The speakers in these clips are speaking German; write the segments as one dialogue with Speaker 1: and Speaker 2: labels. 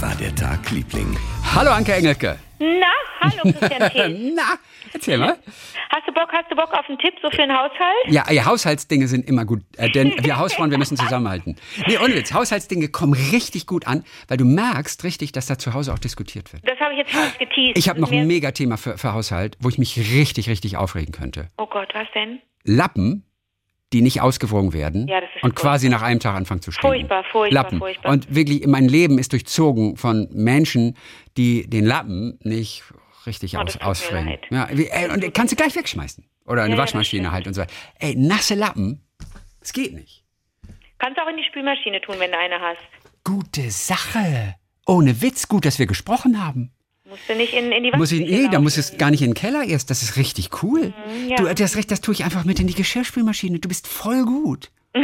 Speaker 1: Wie war der Tag, Liebling?
Speaker 2: Hallo Anke Engelke.
Speaker 3: Na, hallo Christian T.
Speaker 2: Na, erzähl mal.
Speaker 3: Hast du Bock, hast du Bock auf einen Tipp so für den Haushalt?
Speaker 2: Ja, ja, Haushaltsdinge sind immer gut, äh, denn wir Hausfrauen, wir müssen zusammenhalten. Nee, ohne Witz, Haushaltsdinge kommen richtig gut an, weil du merkst richtig, dass da zu Hause auch diskutiert wird.
Speaker 3: Das habe ich jetzt fast geteased.
Speaker 2: Ich habe noch ein Megathema für, für Haushalt, wo ich mich richtig, richtig aufregen könnte.
Speaker 3: Oh Gott, was denn?
Speaker 2: Lappen, die nicht ausgewogen werden
Speaker 3: Ja,
Speaker 2: und quasi nach einem Tag anfangen zu stinken.
Speaker 3: Furchtbar, furchtbar,
Speaker 2: Lappen.
Speaker 3: furchtbar.
Speaker 2: Und wirklich, mein Leben ist durchzogen von Menschen, die den Lappen nicht richtig
Speaker 3: Oh,
Speaker 2: aus. Ja, wie, ey, und kannst du gleich wegschmeißen. Oder eine
Speaker 3: Ja,
Speaker 2: Waschmaschine halt und so. Ey, nasse Lappen, das geht nicht.
Speaker 3: Kannst du auch in die Spülmaschine tun, wenn du eine hast.
Speaker 2: Gute Sache. Ohne Witz, gut, dass wir gesprochen haben.
Speaker 3: Musst du nicht in, in die
Speaker 2: Muss ich, nee, da
Speaker 3: laufen.
Speaker 2: muss es gar nicht in den Keller erst. Das ist richtig cool.
Speaker 3: Mhm, ja.
Speaker 2: Du hast recht, das tue ich einfach mit in die Geschirrspülmaschine. Du bist voll gut.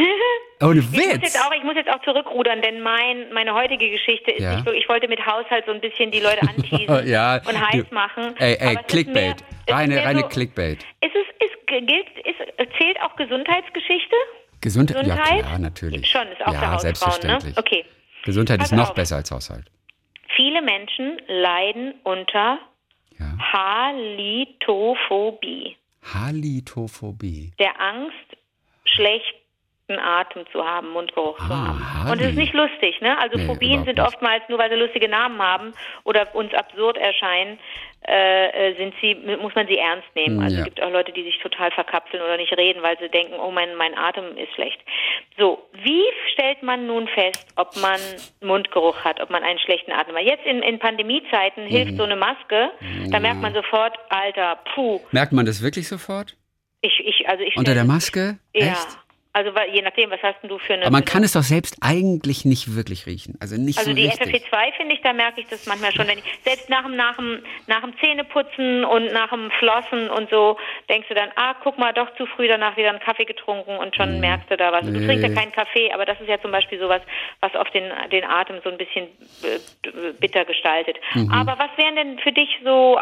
Speaker 2: Ohne
Speaker 3: Ich muss,
Speaker 2: Witz.
Speaker 3: jetzt auch, ich muss jetzt auch zurückrudern, denn mein, meine heutige Geschichte ist
Speaker 2: Ja.
Speaker 3: nicht wirklich, ich wollte mit Haushalt so ein bisschen die Leute anteasen
Speaker 2: Ja,
Speaker 3: und heiß
Speaker 2: du-
Speaker 3: machen.
Speaker 2: Ey, ey, Clickbait.
Speaker 3: mehr-
Speaker 2: reine reine
Speaker 3: so,
Speaker 2: Clickbait.
Speaker 3: Ist es, ist, gilt, ist, zählt auch Gesundheitsgeschichte?
Speaker 2: Gesundheit? Ja,
Speaker 3: Gesundheit?
Speaker 2: klar, natürlich.
Speaker 3: Schon, ist auch
Speaker 2: ja,
Speaker 3: Hausfrauen,
Speaker 2: selbstverständlich.
Speaker 3: ne? Okay.
Speaker 2: Gesundheit
Speaker 3: Pass
Speaker 2: ist noch
Speaker 3: auf.
Speaker 2: besser als Haushalt.
Speaker 3: Viele Menschen leiden unter
Speaker 2: Ja.
Speaker 3: Halitophobie,
Speaker 2: Halitophobie.
Speaker 3: der Angst, schlechten Atem zu haben, Mundgeruch zu
Speaker 2: Ah,
Speaker 3: haben. Und es ist nicht lustig, ne? Also
Speaker 2: Nee,
Speaker 3: Phobien sind oftmals, nur weil sie lustige Namen haben oder uns absurd erscheinen, äh, äh, sind sie, muss man sie ernst nehmen.
Speaker 2: Mm,
Speaker 3: Also
Speaker 2: ja.
Speaker 3: es gibt auch Leute, die sich total verkapseln oder nicht reden, weil sie denken, oh mein, mein Atem ist schlecht. So, wie stellt man nun fest, ob man Mundgeruch hat, ob man einen schlechten Atem hat? Jetzt in, in Pandemiezeiten
Speaker 2: Mhm.
Speaker 3: hilft so eine Maske, da merkt man sofort, Alter, puh,
Speaker 2: Merkt man das wirklich sofort?
Speaker 3: ich, ich, also ich
Speaker 2: Unter der Maske?
Speaker 3: Ja.
Speaker 2: Echt?
Speaker 3: Also je nachdem, was hast denn du für eine.
Speaker 2: Aber man kann es doch selbst eigentlich nicht wirklich riechen. Also nicht
Speaker 3: also
Speaker 2: so
Speaker 3: die
Speaker 2: richtig.
Speaker 3: FFP2 finde ich, da merke ich das manchmal schon, wenn ich selbst nach dem, nach dem, nach dem Zähneputzen und nach dem Flossen und so denkst du dann, ah, guck mal, doch zu früh danach wieder einen Kaffee getrunken und schon merkst du da was. Du
Speaker 2: Nee.
Speaker 3: trinkst ja keinen Kaffee, aber das ist ja zum Beispiel sowas, was oft den, den Atem so ein bisschen äh, bitter gestaltet.
Speaker 2: Mhm.
Speaker 3: Aber was wären denn für dich so,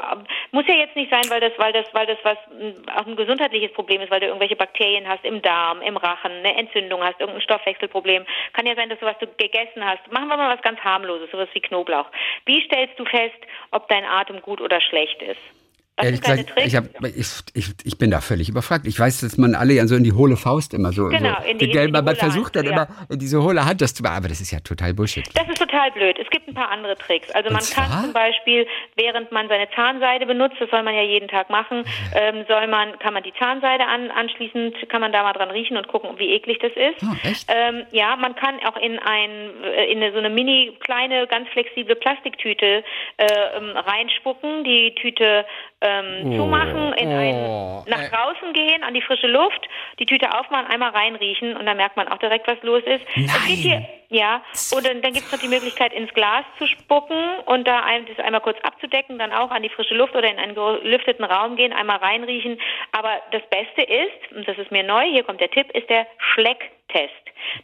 Speaker 3: muss ja jetzt nicht sein, weil das, weil das, weil das was mm, auch ein gesundheitliches Problem ist, weil du irgendwelche Bakterien hast im Darm, im Rachen, eine Entzündung hast, irgendein Stoffwechselproblem. Kann ja sein, dass du was du gegessen hast. Machen wir mal was ganz harmloses, sowas wie Knoblauch. Wie stellst du fest, ob dein Atem gut oder schlecht ist? Was
Speaker 2: Ehrlich gesagt, ich, hab, ich, ich, ich bin da völlig überfragt. Ich weiß, dass man alle ja so in die hohle Faust immer so.
Speaker 3: Genau,
Speaker 2: so
Speaker 3: in die- in die
Speaker 2: man versucht dann
Speaker 3: Hand,
Speaker 2: immer in diese hohle Hand das zu machen. Aber das ist ja total Bullshit.
Speaker 3: Das ist total blöd. Es gibt ein paar andere Tricks. Also man
Speaker 2: zwar?
Speaker 3: kann zum Beispiel, während man seine Zahnseide benutzt, das soll man ja jeden Tag machen, ähm, soll man, kann man die Zahnseide an, anschließend, kann man da mal dran riechen und gucken, wie eklig das ist.
Speaker 2: Ah, echt?
Speaker 3: Ähm, ja, man kann auch in ein, äh, in eine, so eine mini kleine, ganz flexible Plastiktüte äh, ähm, reinspucken, die Tüte ähm,
Speaker 2: Oh,
Speaker 3: zumachen, in
Speaker 2: oh,
Speaker 3: ein, nach draußen gehen, an die frische Luft, die Tüte aufmachen, einmal reinriechen und dann merkt man auch direkt, was los ist. Es geht hier,
Speaker 2: Nein.
Speaker 3: ja, und dann, dann gibt es noch die Möglichkeit, ins Glas zu spucken und da ein, das einmal kurz abzudecken, dann auch an die frische Luft oder in einen gelüfteten Raum gehen, einmal reinriechen. Aber das Beste ist, und das ist mir neu, hier kommt der Tipp, ist der Schlecktest.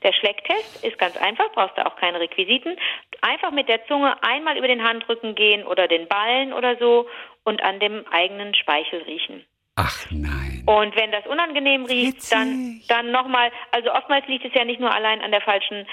Speaker 3: Der Schlecktest ist ganz einfach, brauchst du auch keine Requisiten. Einfach mit der Zunge einmal über den Handrücken gehen oder den Ballen oder so und an dem eigenen Speichel riechen.
Speaker 2: Ach nein.
Speaker 3: Und wenn das unangenehm riecht,
Speaker 2: Witzig.
Speaker 3: dann, dann nochmal, also oftmals liegt es ja nicht nur allein an der falschen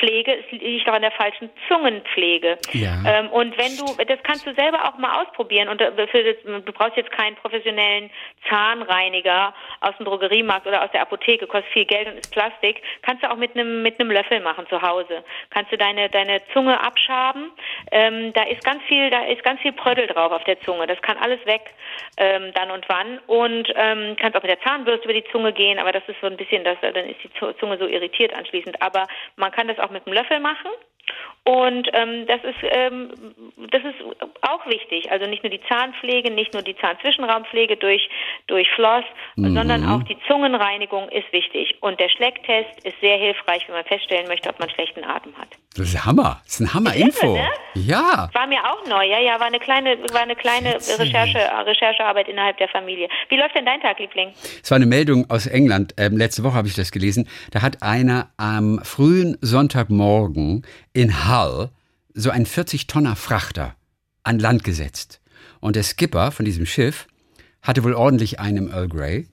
Speaker 3: Zahnpflege, es liegt auch an der falschen Zungenpflege.
Speaker 2: Ja.
Speaker 3: Ähm, und wenn du, das kannst du selber auch mal ausprobieren und äh, für das, du brauchst jetzt keinen professionellen Zahnreiniger aus dem Drogeriemarkt oder aus der Apotheke, kostet viel Geld und ist Plastik, kannst du auch mit einem mit einem Löffel machen zu Hause. Kannst du deine deine Zunge abschaben, ähm, da ist ganz viel, da ist ganz viel Prödel drauf auf der Zunge. Das kann alles weg ähm, dann und wann und ähm, kannst auch mit der Zahnbürste über die Zunge gehen, aber das ist so ein bisschen, das, dann ist die Zu- Zunge so irritiert anschließend. Aber man kann das auch mit einem Löffel machen. Und ähm, das ist ähm, das ist auch wichtig. Also nicht nur die Zahnpflege, nicht nur die Zahnzwischenraumpflege durch durch Floss, sondern auch die Zungenreinigung ist wichtig. Und der Schlecktest ist sehr hilfreich, wenn man feststellen möchte, ob man schlechten Atem hat.
Speaker 2: Das ist Hammer. Das ist ein Hammer-Info.
Speaker 3: ne?
Speaker 2: Ja.
Speaker 3: War mir auch neu, ja, ja, war eine kleine, war eine kleine. Recherche, Recherchearbeit innerhalb der Familie. Wie läuft denn dein Tag, Liebling?
Speaker 2: Es war eine Meldung aus England. Ähm, letzte Woche habe ich das gelesen. Da hat einer am frühen Sonntagmorgen in Hull so einen 40-Tonner Frachter an Land gesetzt. Und der Skipper von diesem Schiff hatte wohl ordentlich einen Earl Grey.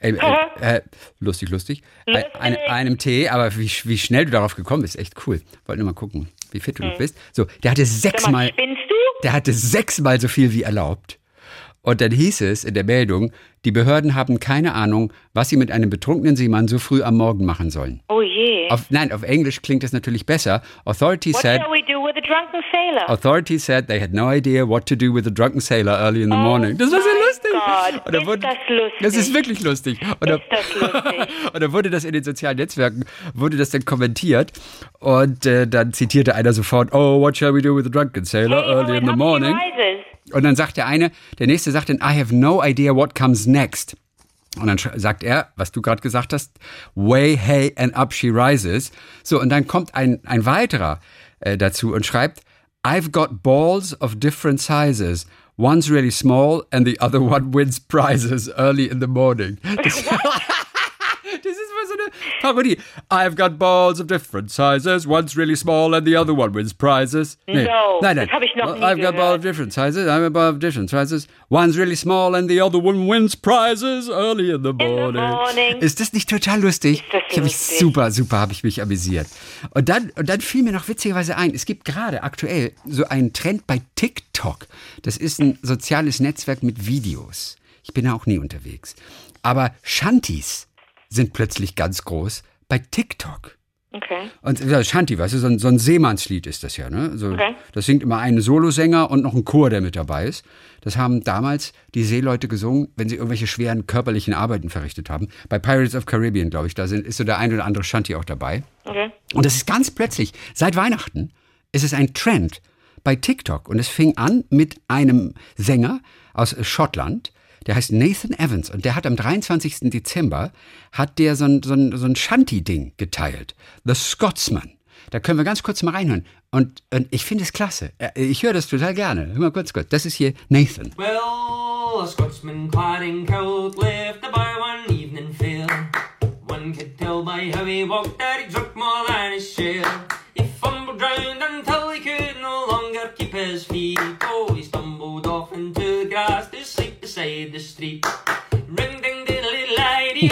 Speaker 2: Äh, äh, äh, lustig, lustig. lustig. Ein, einem Tee, aber wie, wie schnell du darauf gekommen bist, echt cool. Wollte nur mal gucken, wie fit du hm. bist. So, der hatte sechsmal. Spinnst du? Der hatte sechsmal so viel wie erlaubt. Und dann hieß es in der Meldung, die Behörden haben keine Ahnung, was sie mit einem betrunkenen Seemann so früh am Morgen machen sollen.
Speaker 3: Oh je.
Speaker 2: Auf, nein, auf Englisch klingt das natürlich besser. Authorities
Speaker 3: what
Speaker 2: said.
Speaker 3: What shall we do with a drunken sailor?
Speaker 2: Authorities said they had no idea what to do with a drunken sailor early in the oh morning. Das war sehr lustig.
Speaker 3: Gott, ist wurde, das lustig?
Speaker 2: Das ist wirklich lustig.
Speaker 3: Und ist das lustig?
Speaker 2: und dann wurde das in den sozialen Netzwerken, wurde das dann kommentiert und äh, dann zitierte einer sofort, oh, what shall we do with a drunken sailor hey, early in the morning? Rises. Und dann sagt der eine, der nächste sagt dann, I have no idea what comes next. Und dann sagt er, was du gerade gesagt hast, way, hey and up she rises. So, und dann kommt ein, ein weiterer äh, dazu und schreibt, I've got balls of different sizes. One's really small and the other one wins prizes early in the morning. Parodie. I've got balls of different sizes. One's really small and the other one wins prizes.
Speaker 3: Nee. No, nein, nein. das habe ich noch nie
Speaker 2: I've got balls of different sizes. I'm a ball of different sizes. One's really small and the other one wins prizes early in the morning. In the morning. Ist das nicht total lustig?
Speaker 3: Ist das
Speaker 2: ich habe mich super, super, habe ich mich amüsiert. Und dann, und dann fiel mir noch witzigerweise ein, es gibt gerade aktuell so einen Trend bei TikTok. Das ist ein soziales Netzwerk mit Videos. Ich bin da auch nie unterwegs. Aber Shanties sind plötzlich ganz groß bei TikTok.
Speaker 3: Okay.
Speaker 2: Und ja, Shanti, weißt du, so ein, so ein Seemannslied ist das ja, ne? So, okay. Das singt immer ein Solosänger und noch ein Chor, der mit dabei ist. Das haben damals die Seeleute gesungen, wenn sie irgendwelche schweren körperlichen Arbeiten verrichtet haben. Bei Pirates of Caribbean, glaube ich, da sind, ist so der ein oder andere Shanti auch dabei. Okay. Und das ist ganz plötzlich, seit Weihnachten, ist es ein Trend bei TikTok. Und es fing an mit einem Sänger aus Schottland, der heißt Nathan Evans und der hat am 23. Dezember hat der so ein, so ein, so ein Shanty-Ding geteilt. The Scotsman. Da können wir ganz kurz mal reinhören. Und, und ich finde es klasse. Äh, ich höre das total gerne. Hör mal kurz kurz. Das ist hier Nathan.
Speaker 1: Well, a Scotsman clad in coat left about one evening fair. One could tell by how he walked that he drunk more than his share. He fumbled round until he could no longer keep his feet.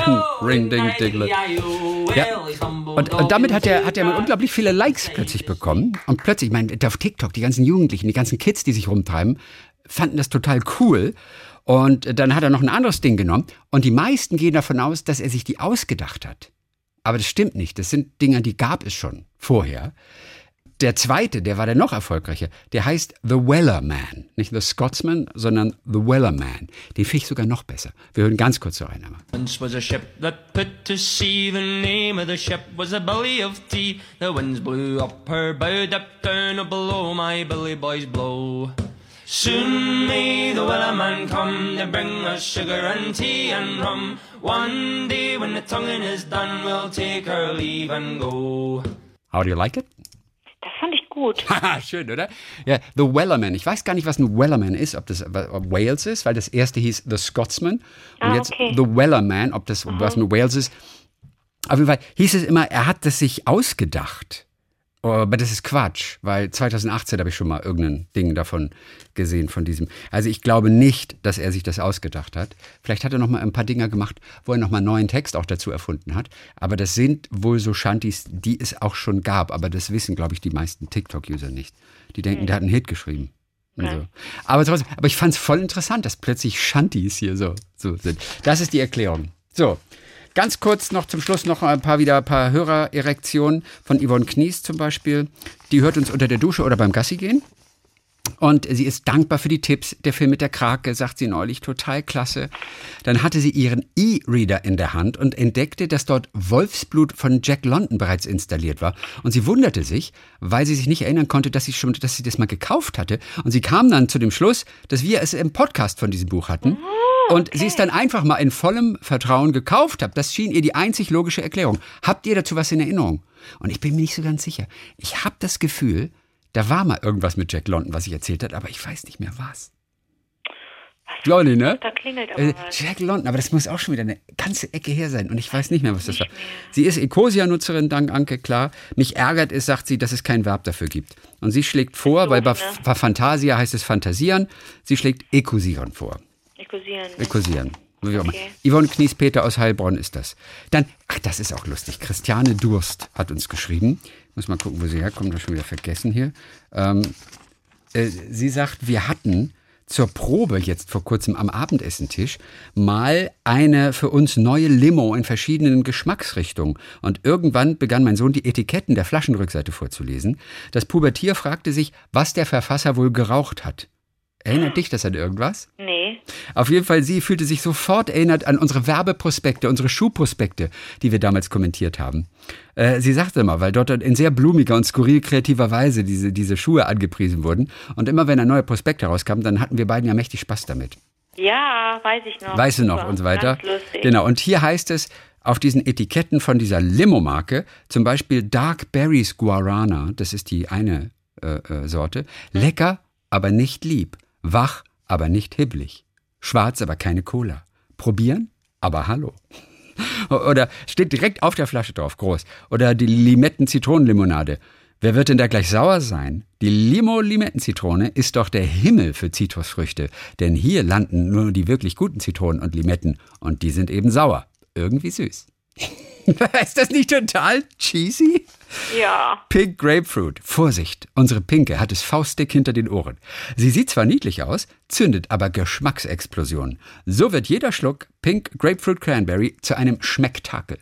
Speaker 1: Diddly
Speaker 2: Ring ding diddly. Ja. Und, und, damit hat er, hat er unglaublich viele Likes plötzlich bekommen. Und plötzlich, ich meine, auf TikTok, die ganzen Jugendlichen, die ganzen Kids, die sich rumtreiben, fanden das total cool. Und dann hat er noch ein anderes Ding genommen. Und die meisten gehen davon aus, dass er sich die ausgedacht hat. Aber das stimmt nicht. Das sind Dinger, die gab es schon vorher. Der zweite, der war der noch erfolgreicher, der heißt The Weller Man. Nicht The Scotsman, sondern The Weller Man. Den finde ich sogar noch besser. Wir hören ganz kurz so rein. Once was a ship that put to sea. The name of the ship was a belly of tea. The winds blew up her bow, up down below my billy boys blow. Soon may the Wellerman come to bring us sugar and tea and rum. One day when the tonguing is done, we'll take our leave and go. How do you like it?
Speaker 3: Gut.
Speaker 2: Schön, oder? Ja, The Wellerman. Ich weiß gar nicht, was ein Wellerman ist, ob das ob Wales ist, weil das erste hieß The Scotsman. Und ah, jetzt okay. The Wellerman, ob das mhm. was mit Wales ist. Auf jeden Fall hieß es immer, er hat das sich ausgedacht. Aber das ist Quatsch, weil 2018 habe ich schon mal irgendein Ding davon gesehen, von diesem. Also ich glaube nicht, dass er sich das ausgedacht hat. Vielleicht hat er noch mal ein paar Dinger gemacht, wo er noch mal einen neuen Text auch dazu erfunden hat. Aber das sind wohl so Shanties, die es auch schon gab. Aber das wissen, glaube ich, die meisten TikTok-User nicht. Die denken, mhm. der hat einen Hit geschrieben. Ja. So. Aber, trotzdem, aber ich fand es voll interessant, dass plötzlich Shanties hier so, so sind. Das ist die Erklärung. So, Ganz kurz noch zum Schluss noch ein paar wieder ein paar Hörererektionen von Yvonne Knies zum Beispiel. Die hört uns unter der Dusche oder beim Gassi gehen. Und sie ist dankbar für die Tipps. Der Film mit der Krake, sagt sie neulich, total klasse. Dann hatte sie ihren E-Reader in der Hand und entdeckte, dass dort Wolfsblut von Jack London bereits installiert war. Und sie wunderte sich, weil sie sich nicht erinnern konnte, dass sie schon, dass sie das mal gekauft hatte. Und sie kam dann zu dem Schluss, dass wir es im Podcast von diesem Buch hatten. Und okay. sie ist dann einfach mal in vollem Vertrauen gekauft hat. Das schien ihr die einzig logische Erklärung. Habt ihr dazu was in Erinnerung? Und ich bin mir nicht so ganz sicher. Ich habe das Gefühl, da war mal irgendwas mit Jack London, was ich erzählt hat, aber ich weiß nicht mehr was. Nicht, ne?
Speaker 3: Da klingelt äh,
Speaker 2: Jack London, aber das muss auch schon wieder eine ganze Ecke her sein und ich weiß nicht mehr, was das war. Sie ist Ecosia-Nutzerin, dank Anke, klar. Mich ärgert es, sagt sie, dass es kein Verb dafür gibt. Und sie schlägt vor, weil bei, ne? bei Fantasia heißt es fantasieren, sie schlägt Ecosieren vor.
Speaker 3: Ecosieren.
Speaker 2: Ecosieren. Okay. Yvonne Kniespeter aus Heilbronn ist das. Dann, ach, das ist auch lustig. Christiane Durst hat uns geschrieben. Muss mal gucken, wo sie herkommt. Das schon wieder vergessen hier. Ähm, äh, sie sagt, wir hatten zur Probe jetzt vor kurzem am Abendessentisch mal eine für uns neue Limo in verschiedenen Geschmacksrichtungen. Und irgendwann begann mein Sohn die Etiketten der Flaschenrückseite vorzulesen. Das Pubertier fragte sich, was der Verfasser wohl geraucht hat. Erinnert dich das an irgendwas?
Speaker 3: Nee.
Speaker 2: Auf jeden Fall, sie fühlte sich sofort erinnert an unsere Werbeprospekte, unsere Schuhprospekte, die wir damals kommentiert haben. Äh, sie sagte immer, weil dort in sehr blumiger und skurril kreativer Weise diese, diese Schuhe angepriesen wurden. Und immer wenn ein neuer Prospekt herauskam, dann hatten wir beiden ja mächtig Spaß damit.
Speaker 3: Ja, weiß ich noch.
Speaker 2: Weißt du noch und so weiter. Genau, und hier heißt es, auf diesen Etiketten von dieser Limo-Marke, zum Beispiel Dark Berries Guarana, das ist die eine äh, äh, Sorte, lecker, aber nicht lieb. Wach, aber nicht hibbelig. Schwarz, aber keine Cola. Probieren, aber hallo. Oder steht direkt auf der Flasche drauf, groß. Oder die Limetten-Zitronenlimonade. Wer wird denn da gleich sauer sein? Die Limo-Limettenzitrone ist doch der Himmel für Zitrusfrüchte. Denn hier landen nur die wirklich guten Zitronen und Limetten. Und die sind eben sauer. Irgendwie süß. ist das nicht total cheesy?
Speaker 3: Ja.
Speaker 2: Pink Grapefruit. Vorsicht, unsere Pinke hat es faustdick hinter den Ohren. Sie sieht zwar niedlich aus, zündet aber Geschmacksexplosionen. So wird jeder Schluck Pink Grapefruit Cranberry zu einem Schmecktakel.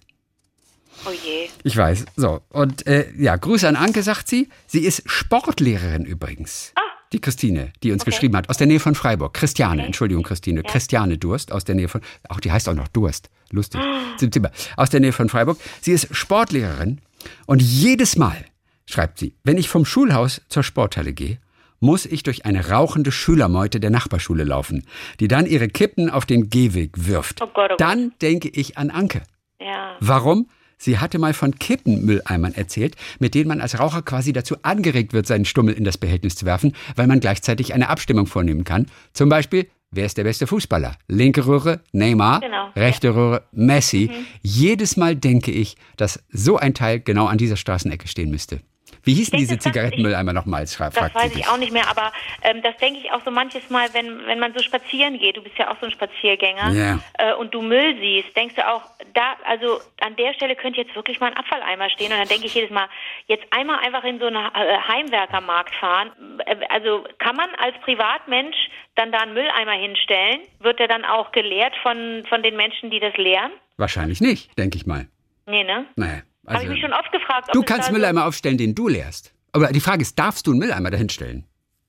Speaker 3: Oh je.
Speaker 2: Ich weiß. So. Und äh, ja, Grüße an Anke, sagt sie. Sie ist Sportlehrerin übrigens.
Speaker 3: Ah.
Speaker 2: Die Christine, die uns okay. geschrieben hat, aus der Nähe von Freiburg. Christiane, okay. Entschuldigung, Christine. Ja. Christiane Durst, aus der Nähe von, auch die heißt auch noch Durst. Lustig. Oh. Aus der Nähe von Freiburg. Sie ist Sportlehrerin und jedes Mal, schreibt sie, wenn ich vom Schulhaus zur Sporthalle gehe, muss ich durch eine rauchende Schülermeute der Nachbarschule laufen, die dann ihre Kippen auf den Gehweg wirft.
Speaker 3: Oh Gott, oh Gott.
Speaker 2: Dann denke ich an Anke.
Speaker 3: Ja.
Speaker 2: Warum? Sie hatte mal von Kippenmülleimern erzählt, mit denen man als Raucher quasi dazu angeregt wird, seinen Stummel in das Behältnis zu werfen, weil man gleichzeitig eine Abstimmung vornehmen kann. Zum Beispiel, wer ist der beste Fußballer? Linke Röhre, Neymar, genau. rechte. Röhre, Messi. Mhm. Jedes Mal denke ich, dass so ein Teil genau an dieser Straßenecke stehen müsste. Wie hießen diese Zigarettenmülleimer nochmals?
Speaker 3: Das weiß ich auch nicht mehr, aber ähm, das denke ich auch so manches Mal, wenn, wenn man so spazieren geht, du bist ja auch so ein Spaziergänger,
Speaker 2: yeah.
Speaker 3: äh, und du Müll siehst, denkst du auch, da, also an der Stelle könnte jetzt wirklich mal ein Abfalleimer stehen und dann denke ich jedes Mal, jetzt einmal einfach in so einen äh, Heimwerkermarkt fahren. Äh, also kann man als Privatmensch dann da einen Mülleimer hinstellen? Wird der dann auch geleert von, von den Menschen, die das leeren?
Speaker 2: Wahrscheinlich nicht, denke ich mal.
Speaker 3: Nee, ne?
Speaker 2: Nee.
Speaker 3: Also, Habe ich mich schon oft gefragt.
Speaker 2: Du kannst einen Mülleimer aufstellen, den du leerst. Aber die Frage ist, darfst du einen Mülleimer dahinstellen?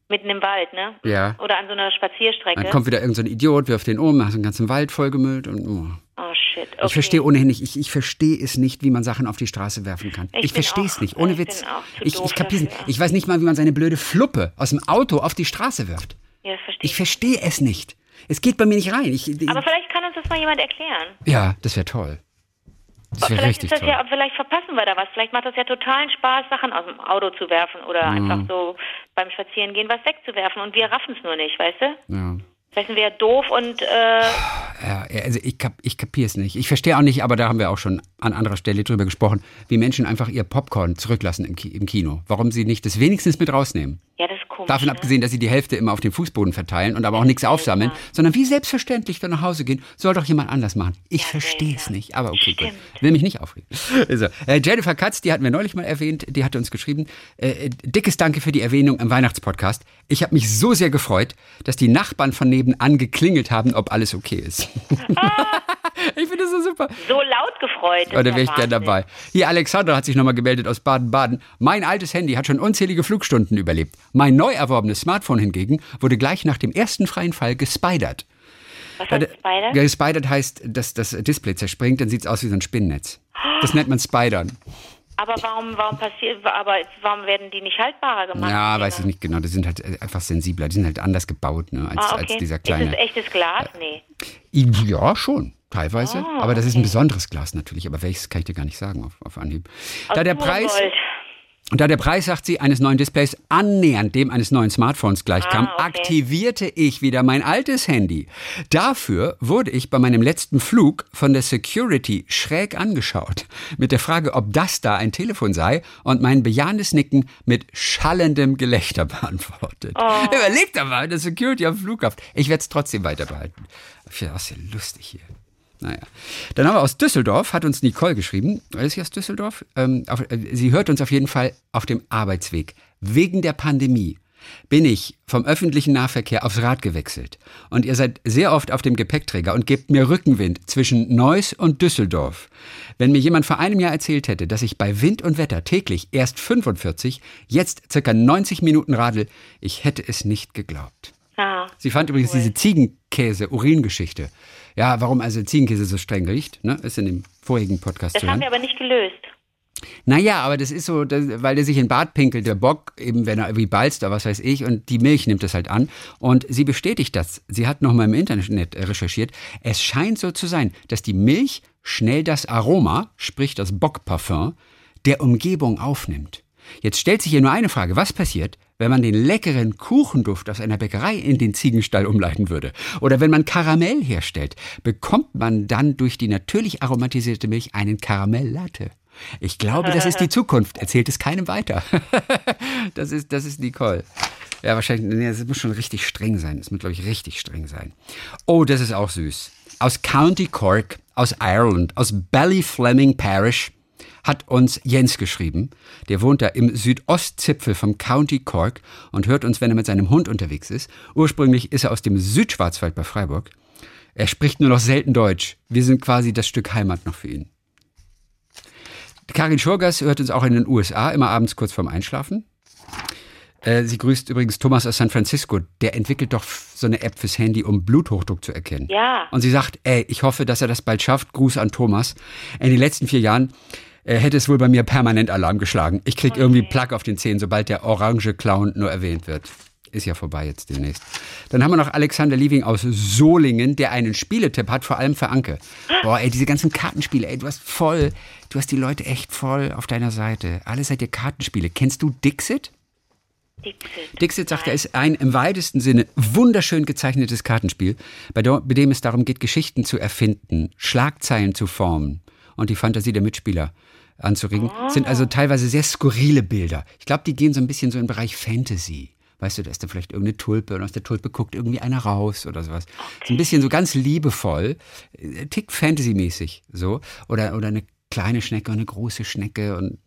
Speaker 3: Mitten im Wald, ne?
Speaker 2: Ja.
Speaker 3: Oder an so einer Spazierstrecke.
Speaker 2: Dann kommt wieder irgendein so Idiot, wirft den um, hast den ganzen Wald vollgemüllt und.
Speaker 3: Oh, oh shit. Okay.
Speaker 2: Ich verstehe ohnehin nicht, ich, ich verstehe es nicht, wie man Sachen auf die Straße werfen kann. Ich, ich verstehe es nicht, ohne
Speaker 3: ich
Speaker 2: Witz. Ich, ich kapiere Ich weiß nicht mal, wie man seine blöde Fluppe aus dem Auto auf die Straße wirft.
Speaker 3: Ja, verstehe
Speaker 2: ich. verstehe es nicht. Es geht bei mir nicht rein. Ich,
Speaker 3: Aber vielleicht kann uns das mal jemand erklären.
Speaker 2: Ja, das wäre toll. Das
Speaker 3: vielleicht
Speaker 2: richtig
Speaker 3: ist das
Speaker 2: toll.
Speaker 3: ja, vielleicht verpassen wir da was. Vielleicht macht das ja totalen Spaß, Sachen aus dem Auto zu werfen oder
Speaker 2: Mhm.
Speaker 3: einfach so beim Spazierengehen was wegzuwerfen. Und wir raffen es nur nicht, weißt du?
Speaker 2: Ja.
Speaker 3: Vielleicht sind wir ja doof und äh,
Speaker 2: Ja, also ich, kap, ich kapiere es nicht. Ich verstehe auch nicht, aber da haben wir auch schon an anderer Stelle drüber gesprochen, wie Menschen einfach ihr Popcorn zurücklassen im, Ki im Kino. Warum sie nicht das wenigstens mit rausnehmen.
Speaker 3: ja, das komisch.
Speaker 2: Davon
Speaker 3: ne?
Speaker 2: abgesehen, dass sie die Hälfte immer auf den Fußboden verteilen und aber auch nichts aufsammeln, sondern wie selbstverständlich dann nach Hause gehen, soll doch jemand anders machen. Ich
Speaker 3: Ja,
Speaker 2: verstehe es nicht, aber okay, gut. Will mich nicht aufregen. Also, äh, Jennifer Katz, die hatten wir neulich mal erwähnt, die hatte uns geschrieben, äh, dickes Danke für die Erwähnung im Weihnachtspodcast. Ich habe mich so sehr gefreut, dass die Nachbarn von nebenan geklingelt haben, ob alles okay ist. ich finde das so super.
Speaker 3: So laut gefreut. das
Speaker 2: Oh, da
Speaker 3: ist
Speaker 2: wäre ich gern
Speaker 3: Wahnsinn.
Speaker 2: dabei. Hier, Alexandra hat sich nochmal gemeldet aus Baden-Baden. Mein altes Handy hat schon unzählige Flugstunden überlebt. Mein neu erworbenes Smartphone hingegen wurde gleich nach dem ersten freien Fall gespidert.
Speaker 3: Was heißt Spider?
Speaker 2: Ja, gespidert heißt, dass das Display zerspringt, dann sieht es aus wie so ein Spinnennetz. Das nennt man Spidern.
Speaker 3: Aber warum, warum passiert, aber warum werden die nicht haltbarer gemacht?
Speaker 2: Ja,
Speaker 3: die
Speaker 2: weiß ich nicht genau. Die sind halt äh, einfach sensibler. Die sind halt anders gebaut, ne, als,
Speaker 3: Ah, okay.
Speaker 2: als dieser
Speaker 3: Ist
Speaker 2: kleine.
Speaker 3: das echtes Glas? Nee.
Speaker 2: Ja, schon. Teilweise.
Speaker 3: Ah,
Speaker 2: aber das ist ein
Speaker 3: okay.
Speaker 2: besonderes Glas natürlich. Aber welches kann ich dir gar nicht sagen auf, auf Anhieb.
Speaker 3: Aus
Speaker 2: Da der Preis.
Speaker 3: Gold.
Speaker 2: Und da der Preis, sagt sie, eines neuen Displays annähernd dem eines neuen Smartphones gleichkam, ah, okay. aktivierte ich wieder mein altes Handy. Dafür wurde ich bei meinem letzten Flug von der Security schräg angeschaut. Mit der Frage, ob das da ein Telefon sei und mein bejahendes Nicken mit schallendem Gelächter beantwortet. Oh. Überlegt aber, der Security am Flughafen. Ich werde es trotzdem weiter behalten. Ich finde das ja lustig hier. Naja. Dann haben wir aus Düsseldorf, hat uns Nicole geschrieben. Ist sie aus Düsseldorf? Ähm, auf, äh, sie hört uns auf jeden Fall auf dem Arbeitsweg. Wegen der Pandemie bin ich vom öffentlichen Nahverkehr aufs Rad gewechselt. Und ihr seid sehr oft auf dem Gepäckträger und gebt mir Rückenwind zwischen Neuss und Düsseldorf. Wenn mir jemand vor einem Jahr erzählt hätte, dass ich bei Wind und Wetter täglich erst 45, jetzt circa 90 Minuten radel, ich hätte es nicht geglaubt. Ah, Sie fand übrigens cool. diese Ziegenkäse-Uringeschichte ja, warum also Ziegenkäse so streng riecht, ne? ist in dem vorigen Podcast
Speaker 3: Das zu haben wir aber nicht gelöst.
Speaker 2: Naja, aber das ist so, das, weil der sich in Bad pinkelt, der Bock, eben wenn er irgendwie balzt oder was weiß ich, und die Milch nimmt das halt an. Und sie bestätigt das. Sie hat nochmal im Internet recherchiert. Es scheint so zu sein, dass die Milch schnell das Aroma, sprich das Bockparfum, der Umgebung aufnimmt. Jetzt stellt sich hier nur eine Frage. Was passiert, wenn man den leckeren Kuchenduft aus einer Bäckerei in den Ziegenstall umleiten würde. Oder wenn man Karamell herstellt, bekommt man dann durch die natürlich aromatisierte Milch einen Karamelllatte. Ich glaube, das ist die Zukunft. Erzählt es keinem weiter. das, ist, das ist Nicole. Ja, wahrscheinlich, nee, das muss schon richtig streng sein. Das muss, glaube ich, richtig streng sein. Oh, das ist auch süß. Aus County Cork, aus Ireland, aus Ballyfleming Parish hat uns Jens geschrieben. Der wohnt da im Südostzipfel vom County Cork und hört uns, wenn er mit seinem Hund unterwegs ist. Ursprünglich ist er aus dem Südschwarzwald bei Freiburg. Er spricht nur noch selten Deutsch. Wir sind quasi das Stück Heimat noch für ihn. Karin Schurgas hört uns auch in den USA, immer abends kurz vorm Einschlafen. Äh, sie grüßt übrigens Thomas aus San Francisco. Der entwickelt doch so eine App fürs Handy, um Bluthochdruck zu erkennen.
Speaker 3: Ja.
Speaker 2: Und sie sagt, ey, ich hoffe, dass er das bald schafft. Gruß an Thomas. In den letzten vier Jahren äh, hätte es wohl bei mir permanent Alarm geschlagen. Ich krieg okay. irgendwie Plack auf den Zähnen, sobald der orange Clown nur erwähnt wird. Ist ja vorbei jetzt demnächst. Dann haben wir noch Alexander Lieving aus Solingen, der einen Spieletipp hat, vor allem für Anke. Boah, ey, diese ganzen Kartenspiele, ey, du hast voll, du hast die Leute echt voll auf deiner Seite. Alle seid ihr Kartenspiele. Kennst du Dixit? Dixit. Dixit sagt, er ist ein im weitesten Sinne wunderschön gezeichnetes Kartenspiel, bei dem es darum geht, Geschichten zu erfinden, Schlagzeilen zu formen und die Fantasie der Mitspieler anzuregen. Oh. Sind also teilweise sehr skurrile Bilder. Ich glaube, die gehen so ein bisschen so im Bereich Fantasy. Weißt du, da ist da vielleicht irgendeine Tulpe und aus der Tulpe guckt irgendwie einer raus oder sowas. Okay. So ein bisschen so ganz liebevoll, äh, tick Fantasy-mäßig so. Oder, oder eine kleine Schnecke und eine große Schnecke und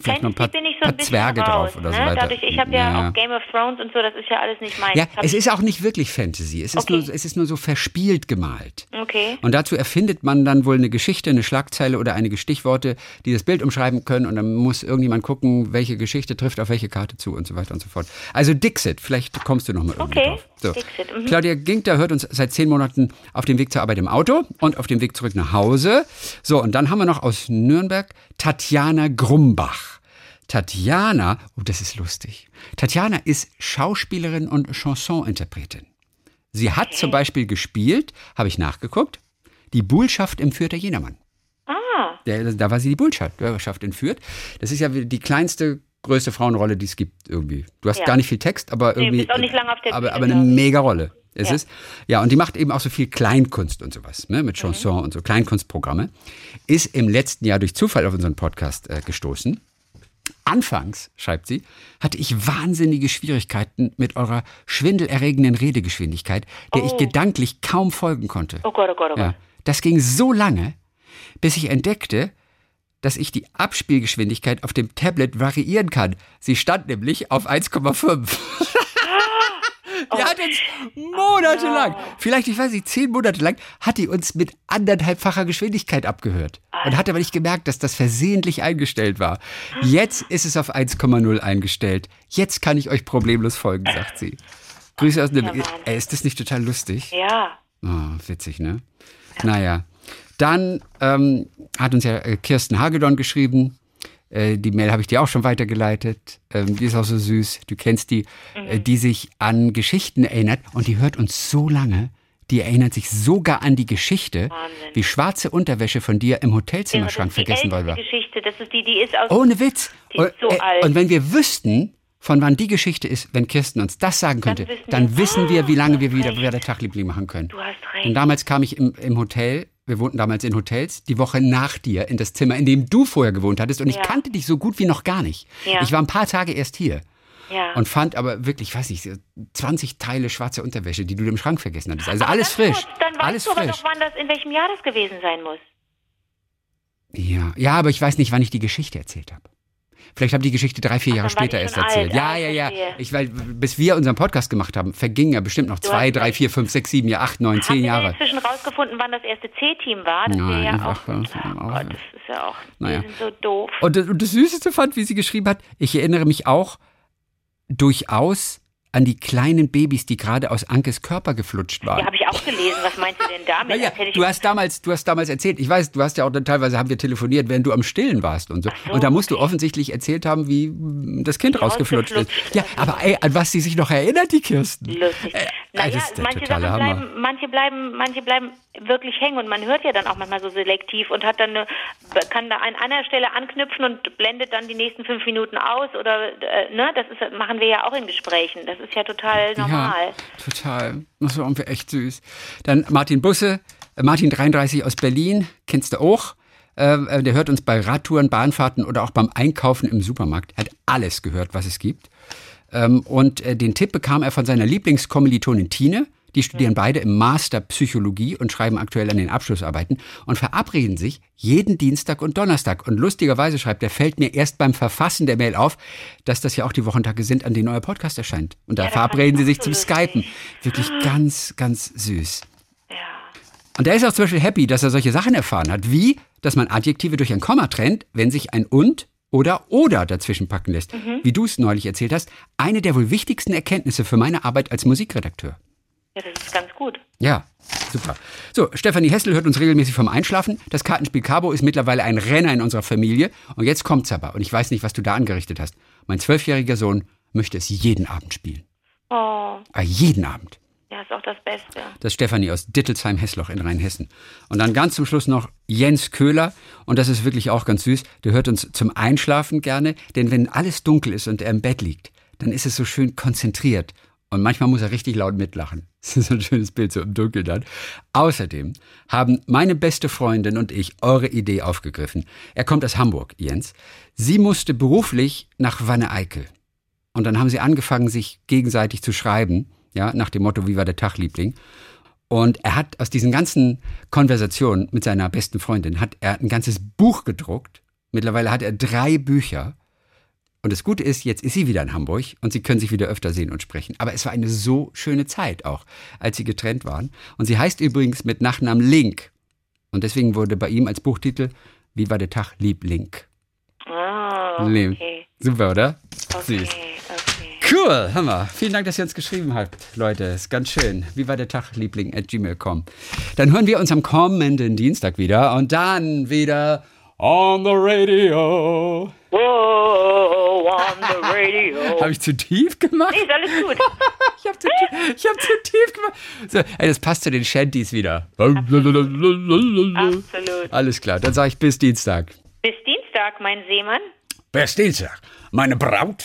Speaker 2: vielleicht noch ein paar, so ein paar Zwerge raus, drauf oder ne? so weiter.
Speaker 3: Dadurch, ich habe ja, ja, auch Game of Thrones und so, das ist ja alles nicht meins.
Speaker 2: Ja, es ist auch nicht wirklich Fantasy. Es ist, okay. nur, es ist nur so verspielt gemalt.
Speaker 3: Okay.
Speaker 2: Und dazu erfindet man dann wohl eine Geschichte, eine Schlagzeile oder einige Stichworte, die das Bild umschreiben können und dann muss irgendjemand gucken, welche Geschichte trifft auf welche Karte zu und so weiter und so fort. Also Dixit, vielleicht kommst du noch mal irgendwie okay. drauf. So. Dixit, mhm. Claudia Ginkter hört uns seit zehn Monaten auf dem Weg zur Arbeit im Auto und auf dem Weg zurück nach Hause. So, und dann haben wir noch aus Nürnberg Tatjana Grumbach. Tatjana, oh, das ist lustig. Tatjana ist Schauspielerin und Chansoninterpretin. Sie hat okay. zum Beispiel gespielt, habe ich nachgeguckt, die Bullschaft im Fürther Jedermann.
Speaker 3: Ah.
Speaker 2: Der, da war sie die Bullschaft entführt. Das ist ja die kleinste, größte Frauenrolle, die es gibt irgendwie. Du hast ja. gar nicht viel Text, aber irgendwie. Nee,
Speaker 3: bist auch nicht lange auf der
Speaker 2: aber, aber eine mega Rolle. Es ja. ist. Ja, und die macht eben auch so viel Kleinkunst und sowas, ne, mit Chanson mhm. und so Kleinkunstprogramme. Ist im letzten Jahr durch Zufall auf unseren Podcast äh, gestoßen Anfangs, schreibt sie, hatte ich wahnsinnige Schwierigkeiten mit eurer schwindelerregenden Redegeschwindigkeit, der oh. ich gedanklich kaum folgen konnte.
Speaker 3: Oh Gott, oh Gott, oh Gott. Ja,
Speaker 2: das ging so lange, bis ich entdeckte, dass ich die Abspielgeschwindigkeit auf dem Tablet variieren kann. Sie stand nämlich auf 1,5. Die hat uns monatelang, vielleicht, ich weiß nicht, zehn Monate lang, hat die uns mit anderthalbfacher Geschwindigkeit abgehört. Und hat aber nicht gemerkt, dass das versehentlich eingestellt war. Jetzt ist es auf 1,0 eingestellt. Jetzt kann ich euch problemlos folgen, sagt sie. Grüße aus dem. Ey, ist das nicht total lustig?
Speaker 3: Ja.
Speaker 2: Oh, witzig, ne? Naja. Dann ähm, hat uns ja äh, Kirsten Hagedorn geschrieben. Äh, die Mail habe ich dir auch schon weitergeleitet. Ähm, die ist auch so süß. Du kennst die, äh, mhm. die sich an Geschichten erinnert und die hört uns so lange, die erinnert sich sogar an die Geschichte, Wahnsinn. wie schwarze Unterwäsche von dir im Hotelzimmerschrank ja, vergessen worden war.
Speaker 3: Geschichte, das ist die, die ist aus.
Speaker 2: Ohne Witz. Die ist so und, äh, alt. und wenn wir wüssten, von wann die Geschichte ist, wenn Kirsten uns das sagen könnte, dann wissen, dann wir, wissen wir, wie lange wir wieder, wieder Tagliebling machen können.
Speaker 3: Du hast recht.
Speaker 2: Und damals kam ich im, im Hotel wir wohnten damals in Hotels, die Woche nach dir in das Zimmer, in dem du vorher gewohnt hattest. Und ja. ich kannte dich so gut wie noch gar nicht. Ja. Ich war ein paar Tage erst hier. Ja. Und fand aber wirklich, ich weiß nicht, 20 Teile schwarze Unterwäsche, die du im Schrank vergessen hattest. Also alles frisch. Gut.
Speaker 3: Dann weißt
Speaker 2: alles
Speaker 3: du aber doch, wann das, in welchem Jahr das gewesen sein muss.
Speaker 2: Ja, ja, aber ich weiß nicht, wann ich die Geschichte erzählt habe. Vielleicht habe ich die Geschichte drei, vier Ach, Jahre später erst erzählt. Alt. Ja, ja, ja. Ich, weil, bis wir unseren Podcast gemacht haben, vergingen ja bestimmt noch du zwei, drei, vier, fünf, sechs, sieben, acht, neun, zehn Jahre.
Speaker 3: Haben wir inzwischen rausgefunden, wann das erste C-Team war? Das Nein, ja auch, oh Gott, das ist ja auch, naja. sind so doof.
Speaker 2: Und, und das Süßeste fand, wie sie geschrieben hat, ich erinnere mich auch durchaus an die kleinen Babys, die gerade aus Ankes Körper geflutscht waren.
Speaker 3: Ja, habe ich auch gelesen. Was meinst du denn damit?
Speaker 2: Naja, du hast damals, du hast damals erzählt. Ich weiß, du hast ja auch dann teilweise haben wir telefoniert, während du am Stillen warst und so. so und da musst okay. du offensichtlich erzählt haben, wie das Kind rausgeflutscht ist. Ja, aber ey, an was sie sich noch erinnert, die Kirsten.
Speaker 3: Lustig. Äh, naja, manche Sachen bleiben, manche bleiben, manche bleiben wirklich hängen und man hört ja dann auch manchmal so selektiv und hat dann eine, kann da an einer Stelle anknüpfen und blendet dann die nächsten fünf Minuten aus oder äh, ne, das ist, machen wir ja auch in Gesprächen. Das ist ja total normal. Ja,
Speaker 2: total. Das war irgendwie echt süß. Dann Martin Busse, äh, Martin 33 aus Berlin, kennst du auch. Äh, äh, der hört uns bei Radtouren, Bahnfahrten oder auch beim Einkaufen im Supermarkt. Er hat alles gehört, was es gibt. Ähm, und äh, den Tipp bekam er von seiner Lieblingskommilitonin Tine. Die studieren beide im Master Psychologie und schreiben aktuell an den Abschlussarbeiten und verabreden sich jeden Dienstag und Donnerstag. Und lustigerweise schreibt er, fällt mir erst beim Verfassen der Mail auf, dass das ja auch die Wochentage sind, an denen euer Podcast erscheint. Und da ja, verabreden sie sich zum Skypen. Wirklich ganz, ganz süß. Ja. Und er ist auch zum Beispiel happy, dass er solche Sachen erfahren hat, wie, dass man Adjektive durch ein Komma trennt, wenn sich ein und oder oder dazwischen packen lässt. Mhm. Wie du es neulich erzählt hast, eine der wohl wichtigsten Erkenntnisse für meine Arbeit als Musikredakteur.
Speaker 3: Ja, das ist ganz gut.
Speaker 2: Ja, super. So, Stefanie Hessel hört uns regelmäßig vom Einschlafen. Das Kartenspiel Cabo ist mittlerweile ein Renner in unserer Familie. Und jetzt kommt's aber. Und ich weiß nicht, was du da angerichtet hast. Mein zwölfjähriger Sohn möchte es jeden Abend spielen.
Speaker 3: Oh.
Speaker 2: Ah, jeden Abend.
Speaker 3: Ja, ist auch das Beste.
Speaker 2: Das ist Stefanie aus Dittelsheim-Hessloch in Rheinhessen. Und dann ganz zum Schluss noch Jens Köhler. Und das ist wirklich auch ganz süß. Der hört uns zum Einschlafen gerne. Denn wenn alles dunkel ist und er im Bett liegt, dann ist es so schön konzentriert und manchmal muss er richtig laut mitlachen. Das ist ein schönes Bild, so im Dunkeln dann. Außerdem haben meine beste Freundin und ich eure Idee aufgegriffen. Er kommt aus Hamburg, Jens. Sie musste beruflich nach Wanne-Eickel. Und dann haben sie angefangen, sich gegenseitig zu schreiben, ja, nach dem Motto, wie war der Tag, Liebling? Und er hat aus diesen ganzen Konversationen mit seiner besten Freundin, hat er ein ganzes Buch gedruckt. Mittlerweile hat er drei Bücher und das Gute ist, jetzt ist sie wieder in Hamburg und sie können sich wieder öfter sehen und sprechen. Aber es war eine so schöne Zeit auch, als sie getrennt waren. Und sie heißt übrigens mit Nachnamen Link. Und deswegen wurde bei ihm als Buchtitel Wie war der Tag, lieb Link.
Speaker 3: Oh, okay.
Speaker 2: Super, oder?
Speaker 3: Okay, Süß.
Speaker 2: Cool, Hammer. Vielen Dank, dass ihr uns geschrieben habt, Leute. Ist ganz schön. Wie war der Tag, Liebling at gmail.com. Dann hören wir uns am kommenden Dienstag wieder und dann wieder on the radio.
Speaker 3: Whoa, on the radio.
Speaker 2: habe ich zu tief gemacht?
Speaker 3: Nee, ist alles gut.
Speaker 2: ich habe zu, ich hab zu tief gemacht. So, ey, das passt zu den Shanties wieder.
Speaker 3: Absolut.
Speaker 2: Alles klar, dann sage ich bis Dienstag.
Speaker 3: Bis Dienstag, mein Seemann.
Speaker 2: Bis Dienstag, meine Braut.